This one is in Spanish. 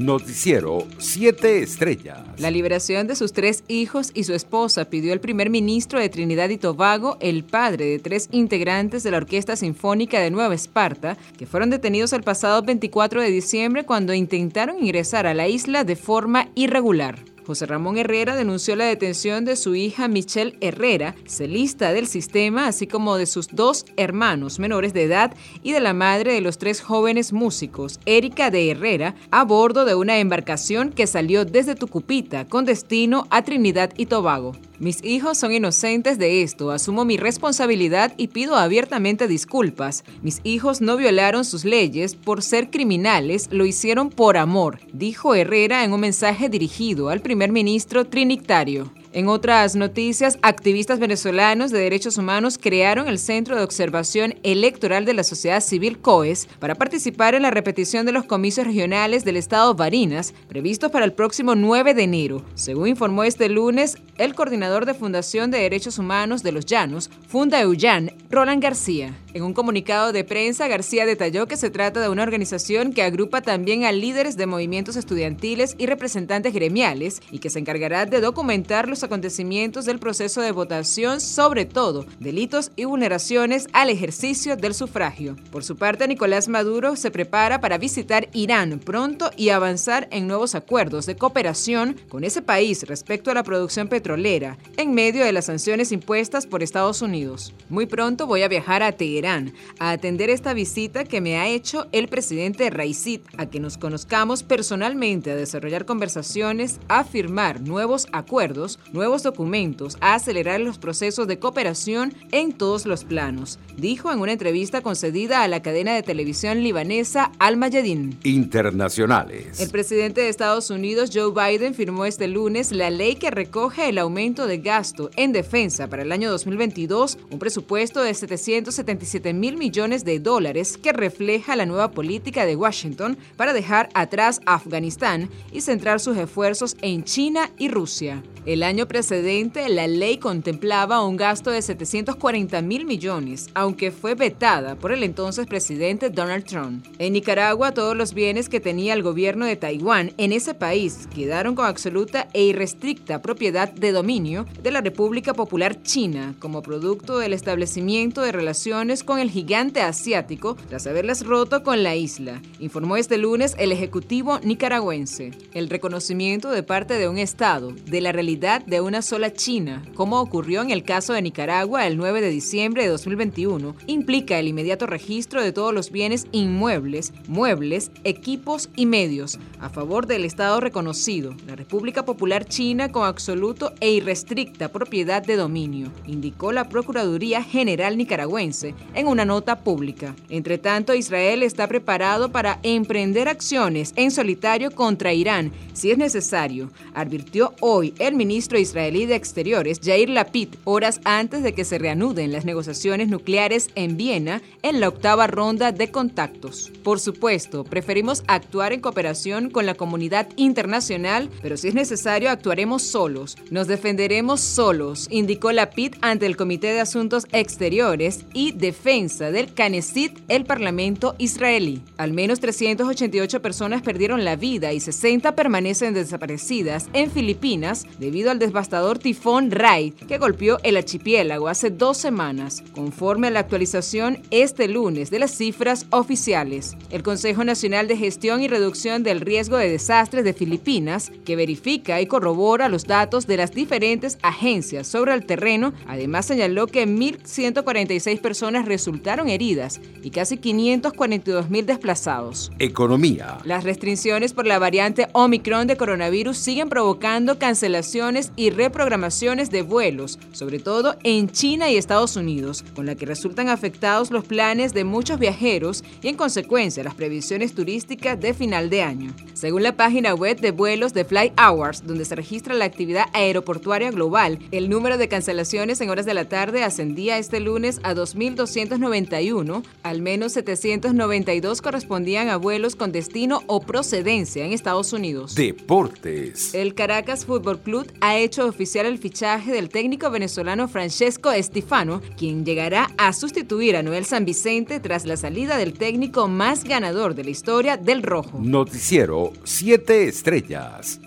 Noticiero 7 Estrellas. La liberación de sus tres hijos y su esposa pidió el primer ministro de Trinidad y Tobago, el padre de tres integrantes de la Orquesta Sinfónica de Nueva Esparta, que fueron detenidos el pasado 24 de diciembre cuando intentaron ingresar a la isla de forma irregular. José Ramón Herrera denunció la detención de su hija Michelle Herrera, celista del sistema, así como de sus dos hermanos menores de edad y de la madre de los tres jóvenes músicos, Erika de Herrera, a bordo de una embarcación que salió desde Tucupita con destino a Trinidad y Tobago. Mis hijos son inocentes de esto, asumo mi responsabilidad y pido abiertamente disculpas. Mis hijos no violaron sus leyes por ser criminales, lo hicieron por amor, dijo Herrera en un mensaje dirigido al primer ministro trinitario. En otras noticias, activistas venezolanos de derechos humanos crearon el Centro de Observación Electoral de la Sociedad Civil COES para participar en la repetición de los comicios regionales del estado Barinas, previstos para el próximo 9 de enero. Según informó este lunes el coordinador de Fundación de Derechos Humanos de los Llanos, Funda Eullan, Roland García. En un comunicado de prensa, García detalló que se trata de una organización que agrupa también a líderes de movimientos estudiantiles y representantes gremiales y que se encargará de documentar los acontecimientos del proceso de votación, sobre todo delitos y vulneraciones al ejercicio del sufragio. Por su parte, Nicolás Maduro se prepara para visitar Irán pronto y avanzar en nuevos acuerdos de cooperación con ese país respecto a la producción petrolera, en medio de las sanciones impuestas por Estados Unidos. Muy pronto voy a viajar a Teherán a atender esta visita que me ha hecho el presidente Raisit, a que nos conozcamos personalmente, a desarrollar conversaciones, a firmar nuevos acuerdos, nuevos documentos, a acelerar los procesos de cooperación en todos los planos, dijo en una entrevista concedida a la cadena de televisión libanesa Al Mayadin. Internacionales. El presidente de Estados Unidos, Joe Biden, firmó este lunes la ley que recoge el aumento de gasto en defensa para el año 2022, un presupuesto de 777 mil millones de dólares que refleja la nueva política de Washington para dejar atrás a Afganistán y centrar sus esfuerzos en China y Rusia. El año precedente, la ley contemplaba un gasto de 740 mil millones, aunque fue vetada por el entonces presidente Donald Trump. En Nicaragua, todos los bienes que tenía el gobierno de Taiwán en ese país quedaron con absoluta e irrestricta propiedad de dominio de la República Popular China, como producto del establecimiento de relaciones con el gigante asiático tras haberlas roto con la isla, informó este lunes el Ejecutivo nicaragüense. El reconocimiento de parte de un Estado de la realidad de una sola China, como ocurrió en el caso de Nicaragua el 9 de diciembre de 2021, implica el inmediato registro de todos los bienes inmuebles, muebles, equipos y medios a favor del Estado reconocido, la República Popular China con absoluto e irrestricta propiedad de dominio, indicó la Procuraduría General nicaragüense en una nota pública. Entre tanto, Israel está preparado para emprender acciones en solitario contra Irán si es necesario, advirtió hoy el ministro israelí de Exteriores, Yair Lapid, horas antes de que se reanuden las negociaciones nucleares en Viena en la octava ronda de contactos. Por supuesto, preferimos actuar en cooperación con la comunidad internacional, pero si es necesario actuaremos solos. Nos defenderemos solos, indicó Lapid ante el Comité de Asuntos Exteriores y Defensa del Knesset, el Parlamento israelí. Al menos 388 personas perdieron la vida y 60 permanecen desaparecidas en Filipinas debido al devastador tifón Rai que golpeó el archipiélago hace dos semanas, conforme a la actualización este lunes de las cifras oficiales. El Consejo Nacional de Gestión y Reducción del Riesgo de Desastres de Filipinas, que verifica y corrobora los datos de las diferentes agencias sobre el terreno, además señaló que 1.146 personas resultaron heridas y casi 542.000 desplazados. Economía. Las restricciones por la variante Omicron de coronavirus siguen provocando cancelaciones y reprogramaciones de vuelos, sobre todo en China y Estados Unidos, con la que resultan afectados los planes de muchos viajeros y en consecuencia las previsiones turísticas de final de año. Según la página web de vuelos de Flight Hours, donde se registra la actividad aeroportuaria global, el número de cancelaciones en horas de la tarde ascendía este lunes a 2.291, al menos 792 correspondían a vuelos con destino o procedencia en Estados Unidos. Deportes. El Caracas Fútbol Club ha hecho oficial el fichaje del técnico venezolano Francesco Estifano, quien llegará a sustituir a Noel San Vicente tras la salida del técnico más ganador de la historia del Rojo. Noticiero 7 Estrellas.